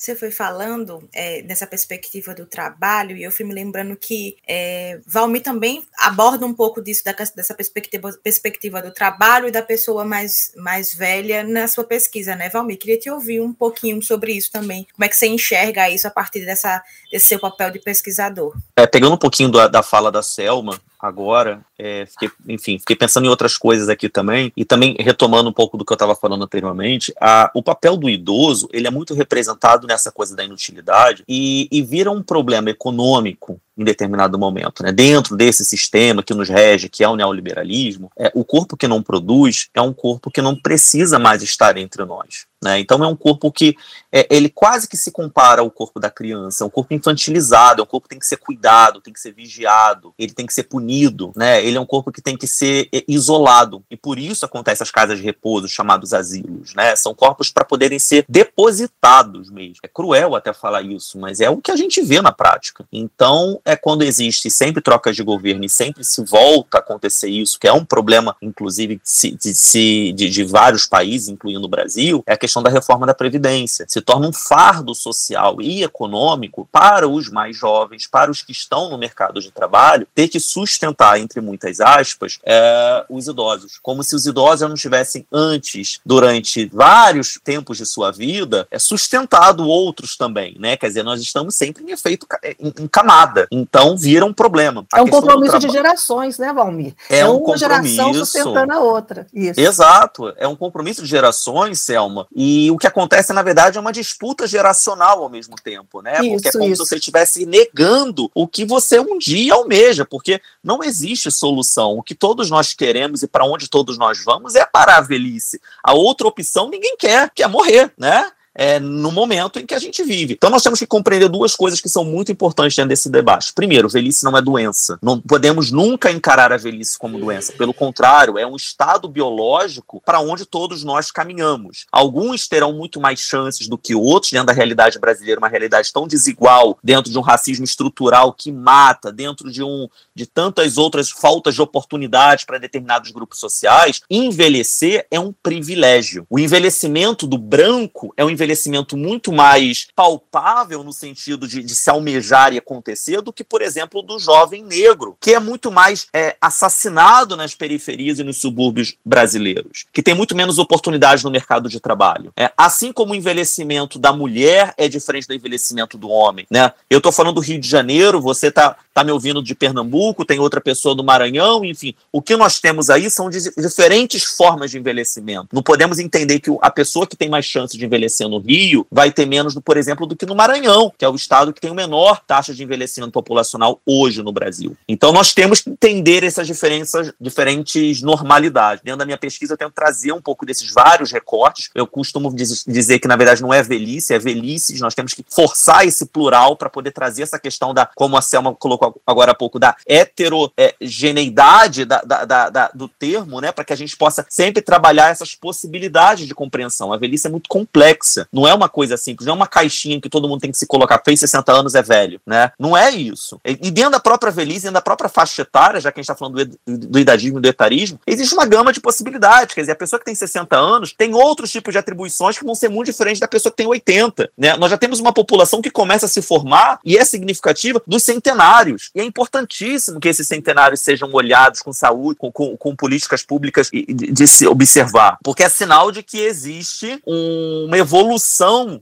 você foi falando é, nessa perspectiva do trabalho, e eu fui me lembrando que é, Valmir também aborda um pouco disso, da, dessa perspectiva, perspectiva do trabalho e da pessoa mais, mais velha na sua pesquisa, né, Valmir? Queria te ouvir um pouquinho sobre isso também. Como é que você enxerga isso a partir dessa, desse seu papel de pesquisador? É, pegando um pouquinho da, da fala da Selma, agora, é, fiquei, enfim, fiquei pensando em outras coisas aqui também, e também retomando um pouco do que eu estava falando anteriormente, a, o papel do idoso, ele é muito representado nessa coisa da inutilidade e, e vira um problema econômico em determinado momento. Né? Dentro desse sistema que nos rege, que é o neoliberalismo, é, o corpo que não produz é um corpo que não precisa mais estar entre nós. Né? Então é um corpo que é, ele quase que se compara ao corpo da criança, é um corpo infantilizado, é um corpo que tem que ser cuidado, tem que ser vigiado, ele tem que ser punido, né? ele é um corpo que tem que ser é, isolado, e por isso acontecem as casas de repouso, chamados asilos, né? são corpos para poderem ser depositados mesmo. É cruel até falar isso, mas é o que a gente vê na prática. Então, é quando existe sempre trocas de governo e sempre se volta a acontecer isso, que é um problema, inclusive, de, de, de, vários países, incluindo o Brasil, é a questão da reforma da Previdência. Se torna um fardo social e econômico para os mais jovens, para os que estão no mercado de trabalho, ter que sustentar, entre muitas aspas, é, os idosos. Como se os idosos não tivessem antes, durante vários tempos de sua vida, é, sustentado outros também, né? Quer dizer, nós estamos sempre em efeito em, em camada. Então vira um problema. A é um compromisso de gerações, né, Valmir? É, é um uma compromisso. geração sustentando a outra. Isso. Exato. É um compromisso de gerações, Selma. E o que acontece, na verdade, é uma disputa geracional ao mesmo tempo, né? Isso, porque é como isso. se você estivesse negando o que você um dia almeja, porque não existe solução. O que todos nós queremos e para onde todos nós vamos é parar a velhice. A outra opção ninguém quer, que é morrer, né? É, no momento em que a gente vive. Então nós temos que compreender duas coisas que são muito importantes dentro desse debate. Primeiro, velhice não é doença. Não podemos nunca encarar a velhice como doença. Pelo contrário, é um estado biológico para onde todos nós caminhamos. Alguns terão muito mais chances do que outros dentro da realidade brasileira, uma realidade tão desigual, dentro de um racismo estrutural que mata, dentro de um de tantas outras faltas de oportunidades para determinados grupos sociais. Envelhecer é um privilégio. O envelhecimento do branco é um envelhecimento muito mais palpável no sentido de, de se almejar e acontecer do que, por exemplo, do jovem negro, que é muito mais é, assassinado nas periferias e nos subúrbios brasileiros, que tem muito menos oportunidades no mercado de trabalho. É, assim como o envelhecimento da mulher é diferente do envelhecimento do homem. Né? Eu estou falando do Rio de Janeiro, você está tá me ouvindo de Pernambuco, tem outra pessoa do Maranhão, enfim. O que nós temos aí são diferentes formas de envelhecimento. Não podemos entender que a pessoa que tem mais chance de envelhecer no Rio vai ter menos, por exemplo, do que no Maranhão, que é o estado que tem o menor taxa de envelhecimento populacional hoje no Brasil. Então nós temos que entender essas diferenças, diferentes normalidades. Dentro da minha pesquisa eu tento trazer um pouco desses vários recortes. Eu costumo dizer que na verdade não é velhice, é velhices. Nós temos que forçar esse plural para poder trazer essa questão da, como a Selma colocou agora há pouco, da heterogeneidade da, da, da, do termo, né, para que a gente possa sempre trabalhar essas possibilidades de compreensão. A velhice é muito complexa, não é uma coisa simples, não é uma caixinha que todo mundo tem que se colocar, fez 60 anos é velho, né? Não é isso. E dentro da própria velhice, dentro da própria faixa etária, já que a gente está falando do, idadismo e do etarismo, existe uma gama de possibilidades. Quer dizer, a pessoa que tem 60 anos tem outros tipos de atribuições que vão ser muito diferentes da pessoa que tem 80. Né? Nós já temos uma população que começa a se formar e é significativa dos centenários. E é importantíssimo que esses centenários sejam olhados com saúde, com, com, com políticas públicas de, de, se observar. Porque é sinal de que existe um, uma evolução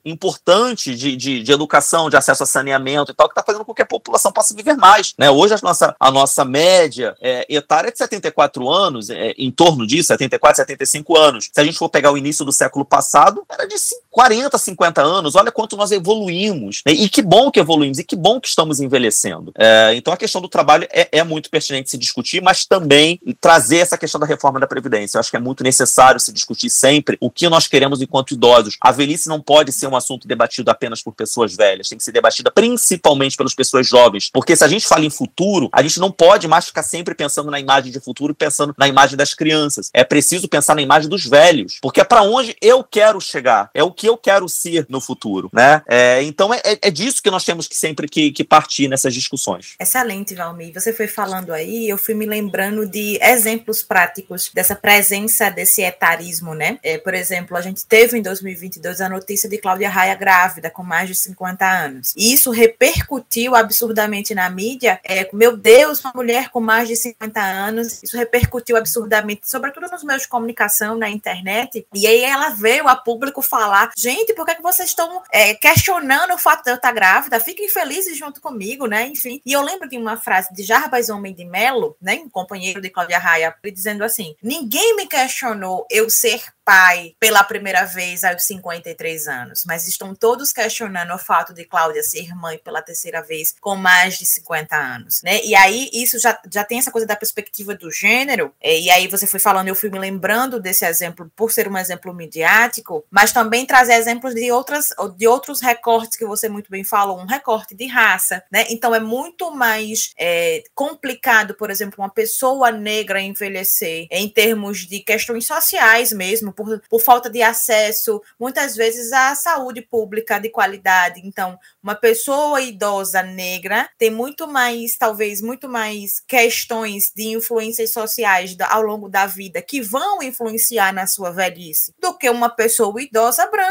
importante de, de, de, educação, de acesso a saneamento e tal, que está fazendo com que a população possa viver mais. Né? Hoje a nossa, a nossa média é, etária é de 74 anos, é, em torno disso, 74, 75 anos. Se a gente for pegar o início do século passado, era de 40, 50 anos. Olha quanto nós evoluímos. Né? E que bom que evoluímos, e que bom que estamos envelhecendo. É, então a questão do trabalho é, é muito pertinente se discutir, mas também trazer essa questão da reforma da Previdência. Eu acho que é muito necessário se discutir sempre o que nós queremos enquanto idosos. A velhice não pode ser um assunto debatido apenas por pessoas velhas, tem que ser debatida principalmente pelas pessoas jovens. Porque se a gente fala em futuro, a gente não pode mais ficar sempre pensando na imagem de futuro, pensando na imagem das crianças. É preciso pensar na imagem dos velhos, porque é para onde eu quero chegar, é o que eu quero ser no futuro, né? É, então é, é, disso que nós temos que sempre que, que partir nessas discussões. Excelente, Valmir. Você foi falando aí, eu fui me lembrando de exemplos práticos dessa presença desse etarismo, né? É, por exemplo, a gente teve em 2022 a notícia de Cláudia Raia grávida, com mais de 50 anos. E isso repercutiu absurdamente na mídia. É, meu Deus, uma mulher com mais de 50 anos. Isso repercutiu absurdamente, sobretudo nos meios de comunicação, na internet. E aí ela veio a público falar: gente, por que, que vocês estão é, questionando o fato de eu estar grávida? Fiquem felizes junto comigo, né? Enfim. E eu lembro de uma frase de Jarbas Homem de Melo, né? Um companheiro de Cláudia Raia, dizendo assim: ninguém me questionou eu ser pai pela primeira vez aos 53 anos, mas estão todos questionando o fato de Cláudia ser mãe pela terceira vez com mais de 50 anos, né? E aí isso já, já tem essa coisa da perspectiva do gênero, e aí você foi falando, eu fui me lembrando desse exemplo por ser um exemplo midiático, mas também trazer exemplos de outras de outros recortes que você muito bem falou, um recorte de raça, né? Então é muito mais é, complicado, por exemplo, uma pessoa negra envelhecer em termos de questões sociais mesmo, por, por falta de acesso, muitas vezes, à saúde pública de qualidade. Então, uma pessoa idosa negra tem muito mais, talvez, muito mais questões de influências sociais ao longo da vida que vão influenciar na sua velhice do que uma pessoa idosa branca,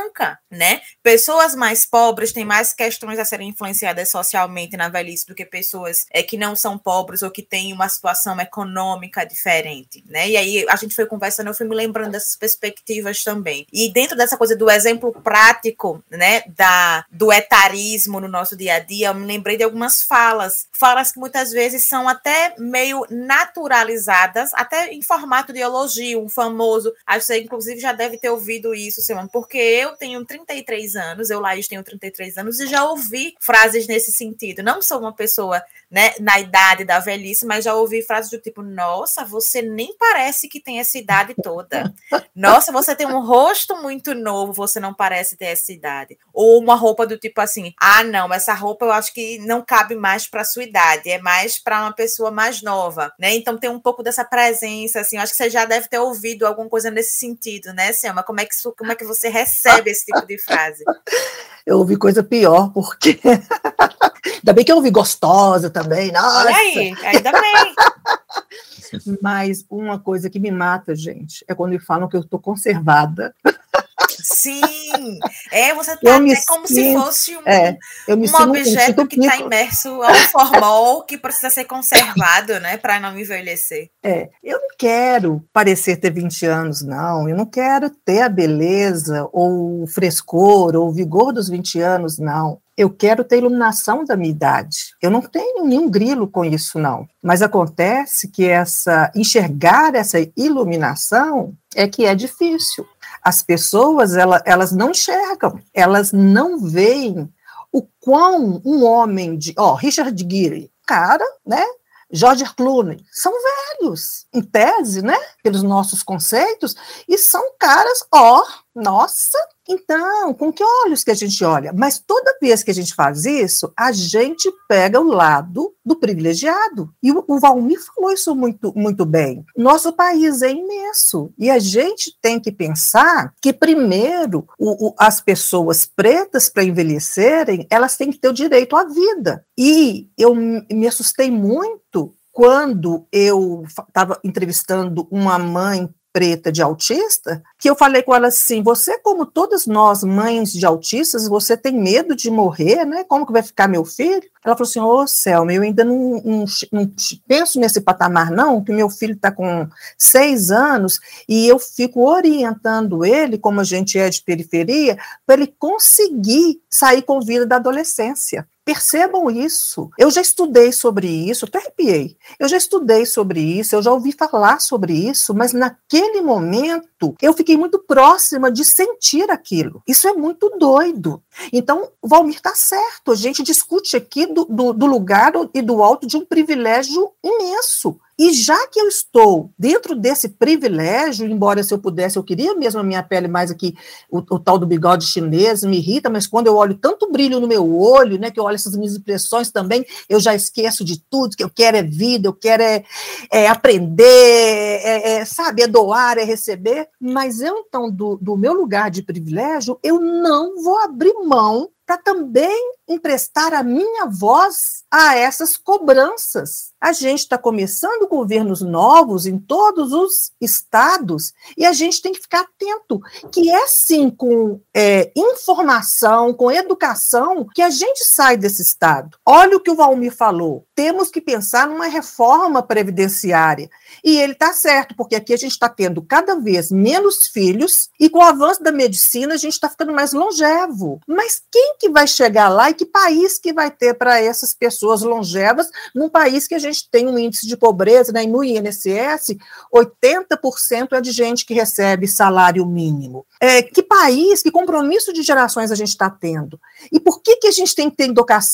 né? Pessoas mais pobres têm mais questões a serem influenciadas socialmente na velhice do que pessoas é, que não são pobres ou que têm uma situação econômica diferente, né? E aí a gente foi conversando, eu fui me lembrando dessas perspectivas perspectivas também. E dentro dessa coisa do exemplo prático, né, da, do etarismo no nosso dia a dia, eu me lembrei de algumas falas, falas que muitas vezes são até meio naturalizadas, até em formato de elogio, um famoso, acho que você inclusive já deve ter ouvido isso, Simone, porque eu tenho 33 anos, eu, Laís, tenho 33 anos, e já ouvi frases nesse sentido. Não sou uma pessoa né, na idade da velhice, mas já ouvi frases do tipo: Nossa, você nem parece que tem essa idade toda. Nossa, você tem um rosto muito novo, você não parece ter essa idade. Ou uma roupa do tipo assim: Ah, não, essa roupa eu acho que não cabe mais para sua idade, é mais para uma pessoa mais nova, né? Então tem um pouco dessa presença, assim. Eu acho que você já deve ter ouvido alguma coisa nesse sentido, né, Selma? Como é que, como é que você recebe esse tipo de frase? Eu ouvi coisa pior, porque. Ainda bem que eu ouvi gostosa também. Nossa. Olha aí, ainda bem. Mas uma coisa que me mata, gente, é quando me falam que eu estou conservada. Sim, é, você tá é como sinto, se fosse um, é, um objeto que está imerso ao formol que precisa ser conservado, né, para não envelhecer. É, eu não quero parecer ter 20 anos, não, eu não quero ter a beleza ou o frescor ou o vigor dos 20 anos, não eu quero ter iluminação da minha idade. Eu não tenho nenhum grilo com isso, não. Mas acontece que essa enxergar essa iluminação é que é difícil. As pessoas, ela, elas não enxergam, elas não veem o quão um homem de, ó, Richard Gere, cara, né? George Clooney, são velhos, em tese, né, pelos nossos conceitos, e são caras, ó, nossa, então, com que olhos que a gente olha? Mas toda vez que a gente faz isso, a gente pega o lado do privilegiado. E o, Valmir falou isso muito, muito bem. Nosso país é imenso e a gente tem que pensar que, primeiro, o, o, as pessoas pretas, para envelhecerem, elas têm que ter o direito à vida. E eu me assustei muito quando eu estava entrevistando uma mãe preta de autista, que eu falei com ela assim: você, como todas nós, mães de autistas, você tem medo de morrer, né? Como que vai ficar meu filho? Ela falou assim: Ô, oh, Selma, eu ainda não, não, não, penso nesse patamar, não, que meu filho está com seis anos e eu fico orientando ele, como a gente é de periferia, para ele conseguir sair com vida da adolescência. Percebam isso. Eu já estudei sobre isso, até arrepiei. Eu já estudei sobre isso, eu já ouvi falar sobre isso, mas naquele momento eu fiquei muito próxima de sentir aquilo. Isso é muito doido. Então, o Valmir está certo. A gente discute aqui do, do, do lugar e do alto de um privilégio imenso. E já que eu estou dentro desse privilégio, embora se eu pudesse, eu queria mesmo a minha pele mais aqui, o, o, tal do bigode chinês me irrita, mas quando eu olho tanto brilho no meu olho, né, que eu olho essas minhas impressões também, eu já esqueço de tudo, que eu quero é vida, eu quero é, é aprender, é, é, sabe, é doar, é receber, mas eu então, do, do meu lugar de privilégio, eu não vou abrir mão para também emprestar a minha voz a essas cobranças. A gente está começando governos novos em todos os estados e a gente tem que ficar atento, que é sim com é, informação, com educação, que a gente sai desse estado. Olha o que o Valmir falou. Temos que pensar numa reforma previdenciária. E ele está certo, porque aqui a gente está tendo cada vez menos filhos e com o avanço da medicina a gente está ficando mais longevo. Mas quem que vai chegar lá e que país que vai ter para essas pessoas longevas num país que a gente tem um índice de pobreza, né, no INSS, 80% é de gente que recebe salário mínimo. É, que país, que compromisso de gerações a gente está tendo? E por que, que a gente tem que ter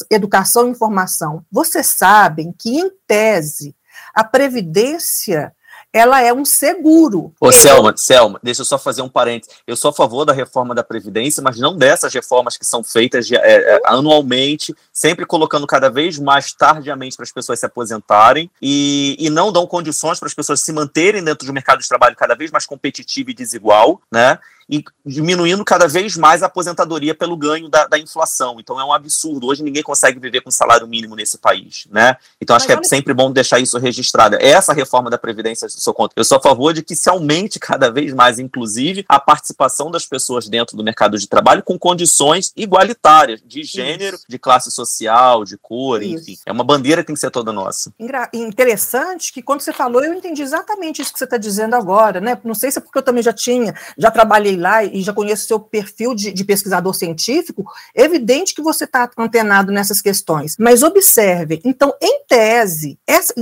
educação e informação? Vocês sabem que, em tese, a Previdência ela é um seguro. Ô, Selma, Selma, deixa eu só fazer um parênteses. Eu sou a favor da reforma da Previdência, mas não dessas reformas que são feitas de, é, é, anualmente, sempre colocando cada vez mais tardiamente para as pessoas se aposentarem e, e não dão condições para as pessoas se manterem dentro do mercado de trabalho cada vez mais competitivo e desigual, né? E diminuindo cada vez mais a aposentadoria pelo ganho da, da, inflação. Então é um absurdo. Hoje ninguém consegue viver com salário mínimo nesse país, né? Então acho Mas que é sempre bom deixar isso registrado. Essa reforma da Previdência, eu sou contra. Eu sou a favor de que se aumente cada vez mais, inclusive, a participação das pessoas dentro do mercado de trabalho com condições igualitárias, de gênero, isso. de classe social, de cor, isso. enfim. É uma bandeira que tem que ser toda nossa. Interessante que quando você falou, eu entendi exatamente isso que você está dizendo agora, né? Não sei se é porque eu também já tinha, já trabalhei lá e já conheço seu perfil de, de pesquisador científico, evidente que você está antenado nessas questões. Mas observe, então, em tese, essa,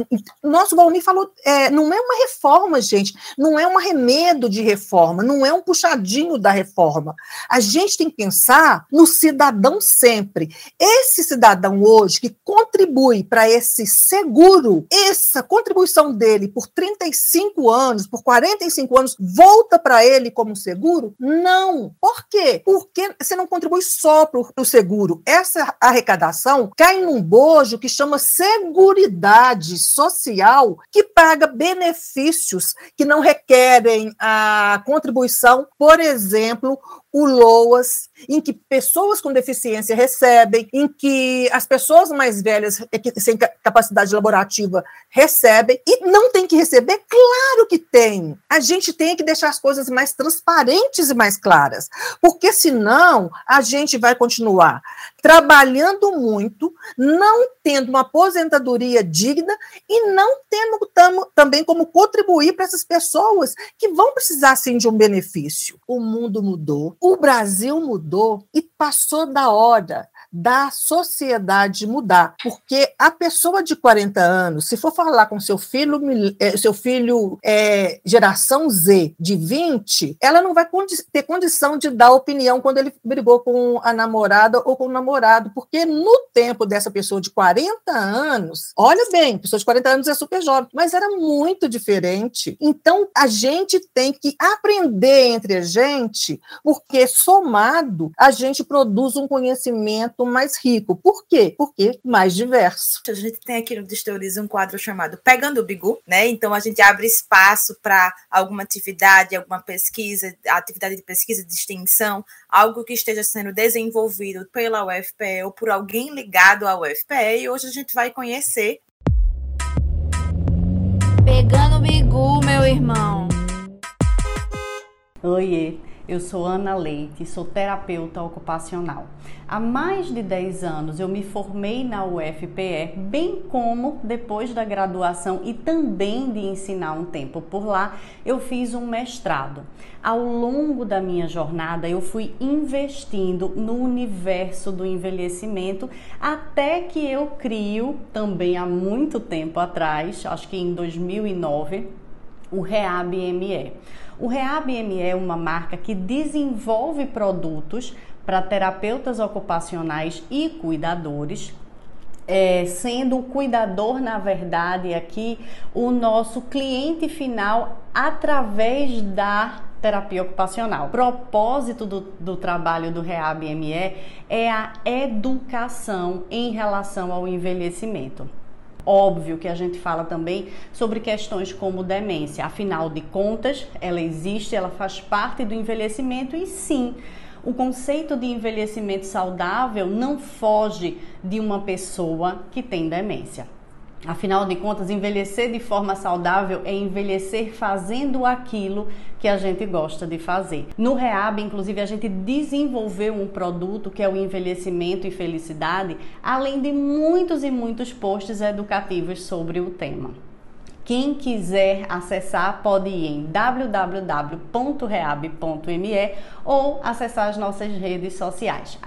nosso Valmir falou, é, não é uma reforma, gente, não é um arremedo de reforma, não é um puxadinho da reforma. A gente tem que pensar no cidadão sempre. Esse cidadão hoje que contribui para esse seguro, essa contribuição dele por 35 anos, por 45 anos, volta para ele como seguro seguro? Não. Por quê? Porque você não contribui só para o seguro. Essa arrecadação cai num bojo que chama Seguridade Social, que paga benefícios que não requerem a contribuição, por exemplo, o LOAS, em que pessoas com deficiência recebem, em que as pessoas mais velhas sem capacidade laborativa recebem, e não tem que receber? Claro que tem. A gente tem que deixar as coisas mais transparentes e mais claras, porque senão a gente vai continuar trabalhando muito, não tendo uma aposentadoria digna e não tendo tamo, também como contribuir para essas pessoas que vão precisar sim de um benefício. O mundo mudou, o Brasil mudou e passou da hora da sociedade mudar, porque a pessoa de 40 anos, se for falar com seu filho, é, seu filho é, geração Z de 20, ela não vai ter condição de dar opinião quando ele brigou com a namorada ou com o namorado, porque no tempo dessa pessoa de 40 anos, olha bem, pessoa de 40 anos é super jovem, mas era muito diferente. Então a gente tem que aprender entre a gente, porque somado a gente produz um conhecimento mais rico. Por quê? Porque mais diverso. A gente tem aqui no Desteoriza um quadro chamado Pegando o Bigu, né? Então a gente abre espaço para alguma atividade, alguma pesquisa, atividade de pesquisa de extensão, algo que esteja sendo desenvolvido pela UFPE ou por alguém ligado à UFPE, e hoje a gente vai conhecer. Pegando o Bigu, meu irmão. Oiê. Eu sou Ana Leite, sou terapeuta ocupacional. Há mais de 10 anos eu me formei na UFPE, bem como depois da graduação e também de ensinar um tempo por lá, eu fiz um mestrado. Ao longo da minha jornada, eu fui investindo no universo do envelhecimento até que eu crio, também há muito tempo atrás, acho que em 2009, o REAB-ME. O REAB-ME é uma marca que desenvolve produtos para terapeutas ocupacionais e cuidadores, é, sendo o cuidador, na verdade, aqui o nosso cliente final através da terapia ocupacional. O propósito do, do trabalho do REAB-ME é a educação em relação ao envelhecimento. Óbvio que a gente fala também sobre questões como demência. Afinal de contas, ela existe, ela faz parte do envelhecimento e sim, o conceito de envelhecimento saudável não foge de uma pessoa que tem demência. Afinal de contas, envelhecer de forma saudável é envelhecer fazendo aquilo que a gente gosta de fazer. No Reab, inclusive, a gente desenvolveu um produto que é o envelhecimento e felicidade, além de muitos e muitos posts educativos sobre o tema. Quem quiser acessar pode ir em www.reab.me ou acessar as nossas redes sociais,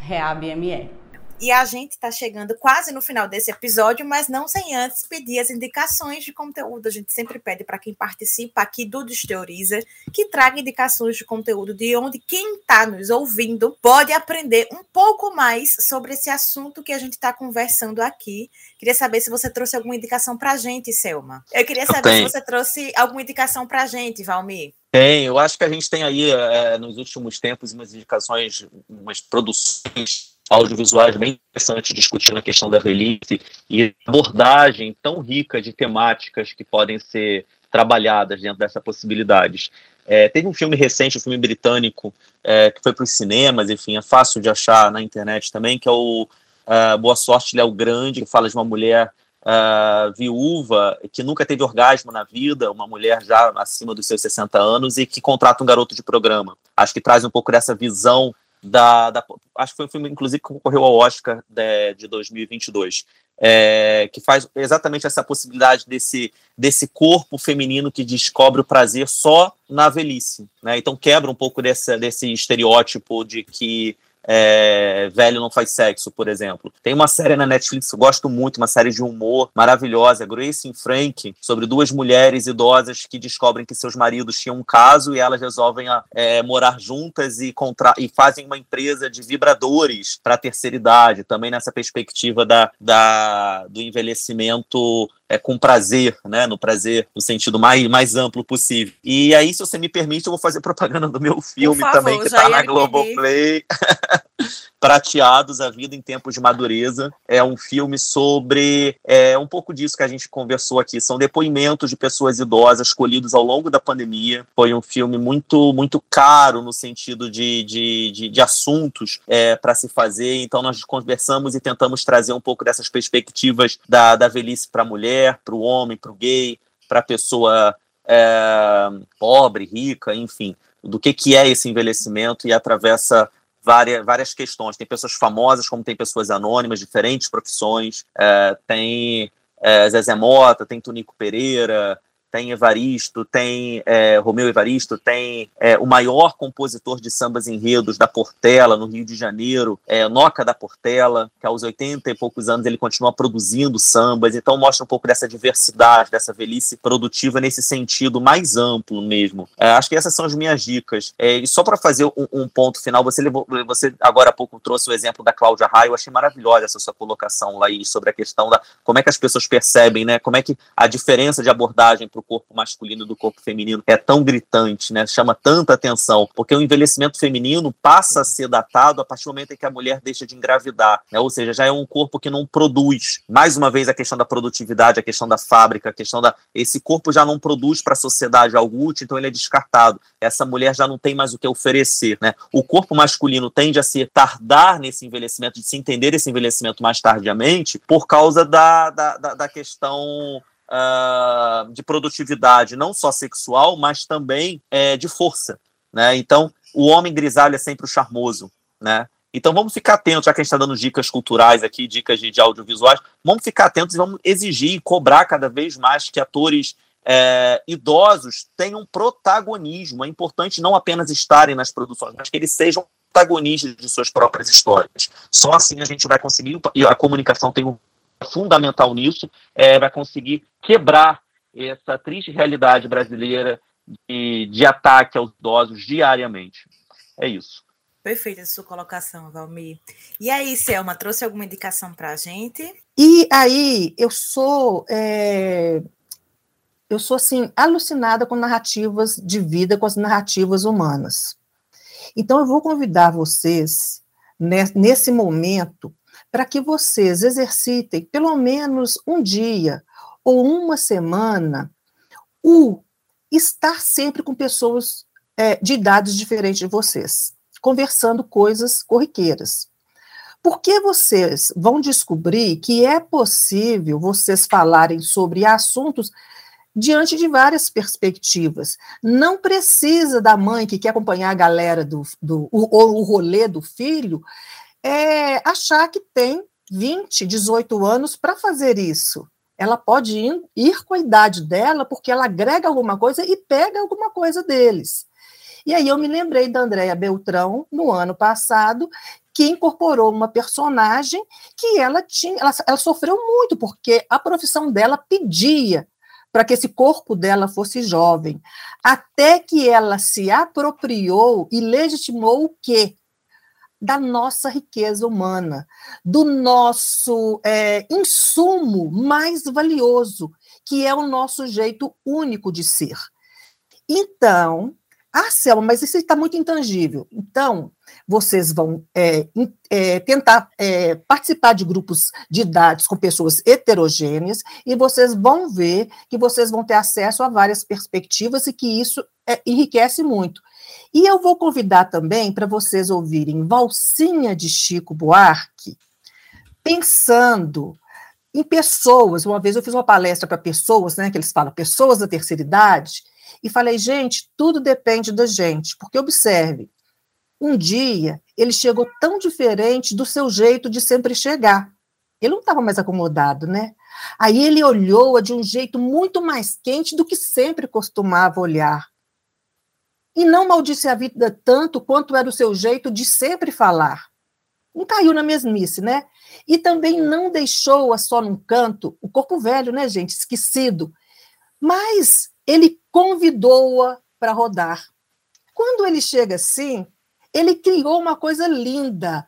reabme. E a gente está chegando quase no final desse episódio, mas não sem antes pedir as indicações de conteúdo. A gente sempre pede para quem participa aqui do Desteoriza que traga indicações de conteúdo de onde quem está nos ouvindo pode aprender um pouco mais sobre esse assunto que a gente está conversando aqui. Queria saber se você trouxe alguma indicação para a gente, Selma. Eu queria saber eu se você trouxe alguma indicação para a gente, Valmir. Tem, eu acho que a gente tem aí, é, nos últimos tempos, umas indicações, umas produções audiovisuais bem interessantes discutindo a questão da velhice e abordagem tão rica de temáticas que podem ser trabalhadas dentro dessa possibilidades. É, teve um filme recente, um filme britânico, é, que foi para os cinemas, enfim, é fácil de achar na internet também, que é o uh, Boa Sorte Léo Grande, que fala de uma mulher uh, viúva que nunca teve orgasmo na vida, uma mulher já acima dos seus 60 anos e que contrata um garoto de programa. Acho que traz um pouco dessa visão da, da, acho que foi um filme, inclusive, que concorreu ao Oscar de, de 2022, é, que faz exatamente essa possibilidade desse, desse corpo feminino que descobre o prazer só na velhice, né? Então quebra um pouco desse, desse estereótipo de que é, velho não faz sexo, por exemplo. Tem uma série na Netflix que eu gosto muito, uma série de humor maravilhosa, Grace e Frank, sobre duas mulheres idosas que descobrem que seus maridos tinham um caso e elas resolvem é, morar juntas e, contra e fazem uma empresa de vibradores para a terceira idade, também nessa perspectiva da, da, do envelhecimento é, com prazer, né? No prazer, no sentido mais, mais amplo possível. E aí, se você me permite, eu vou fazer propaganda do meu filme favor, também, que está na Globoplay. Prateados, a vida em tempos de madureza. É um filme sobre é, um pouco disso que a gente conversou aqui. São depoimentos de pessoas idosas colhidos ao longo da pandemia. Foi um filme muito, muito caro no sentido de, de, de, de assuntos é, para se fazer. Então, nós conversamos e tentamos trazer um pouco dessas perspectivas da, da velhice para a mulher, para o homem, para o gay, para a pessoa é, pobre, rica, enfim, do que, que é esse envelhecimento e atravessa várias, várias questões. Tem pessoas famosas, como tem pessoas anônimas, diferentes profissões. É, tem é, Zezé Mota, tem Tonico Pereira, tem Evaristo, tem é, Romeu Evaristo, tem é, o maior compositor de sambas enredos da Portela, no Rio de Janeiro, é, Noca da Portela, que aos 80 e poucos anos ele continua produzindo sambas, então mostra um pouco dessa diversidade, dessa velhice produtiva nesse sentido mais amplo mesmo. É, acho que essas são as minhas dicas. É, e só para fazer um, um, ponto final, você, levou, você agora há pouco trouxe o exemplo da Cláudia Raia, eu achei maravilhosa essa sua colocação lá aí sobre a questão da como é que as pessoas percebem, né, como é que a diferença de abordagem para o corpo masculino e do corpo feminino é tão gritante, né? Chama tanta atenção, porque o envelhecimento feminino passa a ser datado a partir do momento em que a mulher deixa de engravidar, né? Ou seja, já é um corpo que não produz. Mais uma vez a questão da produtividade, a questão da fábrica, a questão da esse corpo já não produz para a sociedade algo útil, então ele é descartado. Essa mulher já não tem mais o que oferecer, né? O corpo masculino tende a se tardar nesse envelhecimento, de se entender esse envelhecimento mais tardiamente, por causa da, da, da, da questão uh, de produtividade, não só sexual, mas também é, de força. Né? Então, o homem grisalho é sempre o charmoso. Né? Então, vamos ficar atentos, já que a gente está dando dicas culturais aqui, dicas de, de audiovisuais, vamos ficar atentos e vamos exigir e cobrar cada vez mais que atores é, idosos tenham protagonismo. É importante não apenas estarem nas produções, mas que eles sejam protagonistas de suas próprias histórias. Só assim a gente vai conseguir, e a comunicação tem um fundamental nisso, é, vai conseguir quebrar essa triste realidade brasileira de, de ataque aos idosos diariamente. É isso. Perfeita a sua colocação, Valmir. E aí, Selma, trouxe alguma indicação para a gente? E aí, eu sou. É, eu sou, assim, alucinada com narrativas de vida, com as narrativas humanas. Então, eu vou convidar vocês, nesse momento, para que vocês exercitem pelo menos um dia ou uma semana o estar sempre com pessoas é, de idades diferentes de vocês, conversando coisas corriqueiras. Porque vocês vão descobrir que é possível vocês falarem sobre assuntos diante de várias perspectivas. Não precisa da mãe que quer acompanhar a galera do, do o, o rolê do filho é, achar que tem 20, 18 anos para fazer isso. Ela pode ir, ir com a idade dela, porque ela agrega alguma coisa e pega alguma coisa deles. E aí eu me lembrei da Andréia Beltrão, no ano passado, que incorporou uma personagem que ela tinha, ela, ela sofreu muito, porque a profissão dela pedia para que esse corpo dela fosse jovem, até que ela se apropriou e legitimou o quê? Da nossa riqueza humana, do nosso é, insumo mais valioso, que é o nosso jeito único de ser. Então, ah, Selma, mas isso está muito intangível. Então, vocês vão é, é, tentar é, participar de grupos de idades com pessoas heterogêneas e vocês vão ver que vocês vão ter acesso a várias perspectivas e que isso é, enriquece muito. E eu vou convidar também para vocês ouvirem Valsinha de Chico Buarque, pensando em pessoas. Uma vez eu fiz uma palestra para pessoas, né, que eles falam pessoas da terceira idade, e falei, gente, tudo depende da gente, porque observe, um dia ele chegou tão diferente do seu jeito de sempre chegar. Ele não estava mais acomodado, né? Aí ele olhou-a de um jeito muito mais quente do que sempre costumava olhar e não maldisse a vida tanto quanto era o seu jeito de sempre falar. Não caiu na mesmice, né? E também não deixou-a só num canto, o corpo velho, né, gente, esquecido. Mas ele convidou-a para rodar. Quando ele chega assim, ele criou uma coisa linda.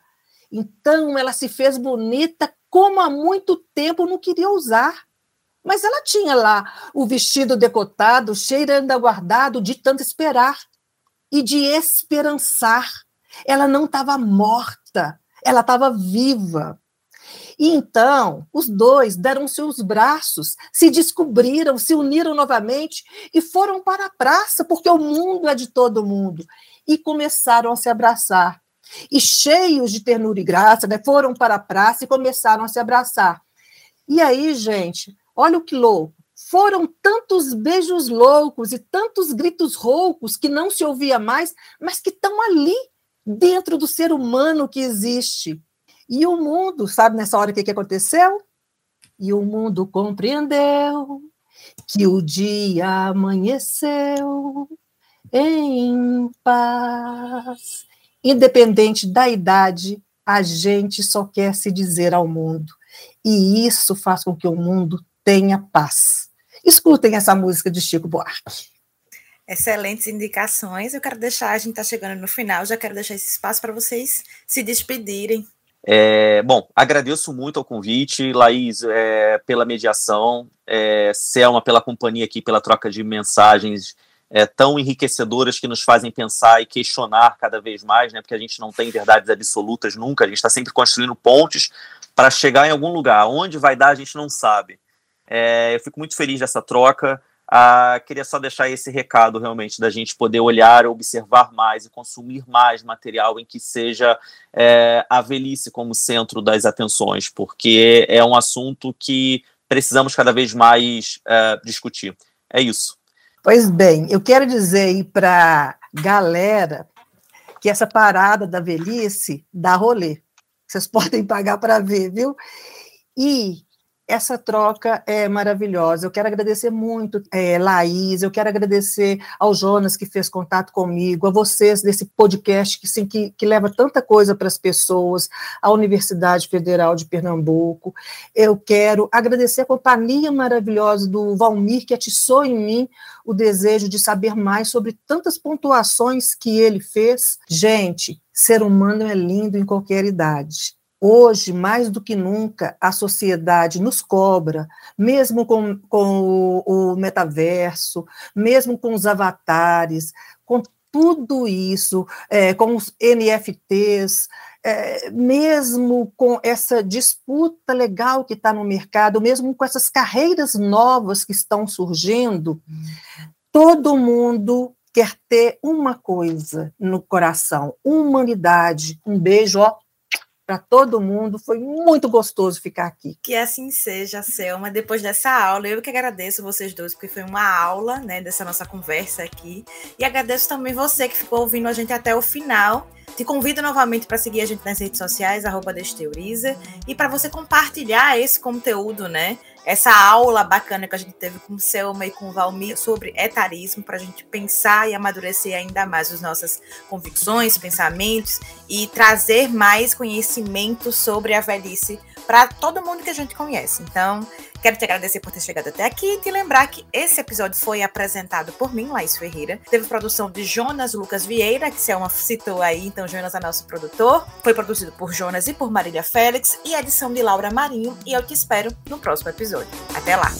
Então ela se fez bonita como há muito tempo não queria usar. Mas ela tinha lá o vestido decotado, cheirando aguardado de tanto esperar e de esperançar. Ela não estava morta, ela estava viva. E então, os dois deram seus braços, se descobriram, se uniram novamente e foram para a praça, porque o mundo é de todo mundo, e começaram a se abraçar. E cheios de ternura e graça, né, foram para a praça e começaram a se abraçar. E aí, gente, olha o que louco. Foram tantos beijos loucos e tantos gritos roucos que não se ouvia mais, mas que estão ali, dentro do ser humano que existe. E o mundo, sabe nessa hora o que, que aconteceu? E o mundo compreendeu que o dia amanheceu em paz. Independente da idade, a gente só quer se dizer ao mundo. E isso faz com que o mundo tenha paz. Escutem essa música de Chico Buarque. Excelentes indicações. Eu quero deixar, a gente está chegando no final, já quero deixar esse espaço para vocês se despedirem. É, bom, agradeço muito ao convite, Laís, é, pela mediação, é, Selma, pela companhia aqui, pela troca de mensagens é, tão enriquecedoras que nos fazem pensar e questionar cada vez mais, né? Porque a gente não tem verdades absolutas nunca, a gente está sempre construindo pontes para chegar em algum lugar. Onde vai dar, a gente não sabe. É, eu fico muito feliz dessa troca. Ah, queria só deixar esse recado realmente da gente poder olhar, observar mais e consumir mais material em que seja é, a velhice como centro das atenções, porque é um assunto que precisamos cada vez mais é, discutir. É isso. Pois bem, eu quero dizer aí para galera que essa parada da velhice dá rolê. Vocês podem pagar para ver, viu? E essa troca é maravilhosa. Eu quero agradecer muito, é, Laís, eu quero agradecer ao Jonas que fez contato comigo, a vocês desse podcast que, sim, que, que leva tanta coisa para as pessoas, à Universidade Federal de Pernambuco. Eu quero agradecer a companhia maravilhosa do Valmir, que atiçou em mim o desejo de saber mais sobre tantas pontuações que ele fez. Gente, ser humano é lindo em qualquer idade. Hoje, mais do que nunca, a sociedade nos cobra, mesmo com, com o, o metaverso, mesmo com os avatares, com tudo isso, é, com os NFTs, é, mesmo com essa disputa legal que está no mercado, mesmo com essas carreiras novas que estão surgindo, todo mundo quer ter uma coisa no coração: humanidade. Um beijo, ó, para todo mundo. Foi muito gostoso ficar aqui. Que assim seja, Selma. Depois dessa aula, eu que agradeço vocês dois, porque foi uma aula né, dessa nossa conversa aqui. E agradeço também você que ficou ouvindo a gente até o final. Te convido novamente para seguir a gente nas redes sociais, arroba Desteoriza, e para você compartilhar esse conteúdo, né? Essa aula bacana que a gente teve com o Selma e com o Valmir sobre etarismo, para a gente pensar e amadurecer ainda mais as nossas convicções, pensamentos e trazer mais conhecimento sobre a velhice para todo mundo que a gente conhece. Então, quero te agradecer por ter chegado até aqui e te lembrar que esse episódio foi apresentado por mim, Laís Ferreira. Teve produção de Jonas Lucas Vieira, que Selma citou aí, então Jonas é nosso produtor. Foi produzido por Jonas e por Marília Félix e edição de Laura Marinho. E eu te espero no próximo episódio. Até lá!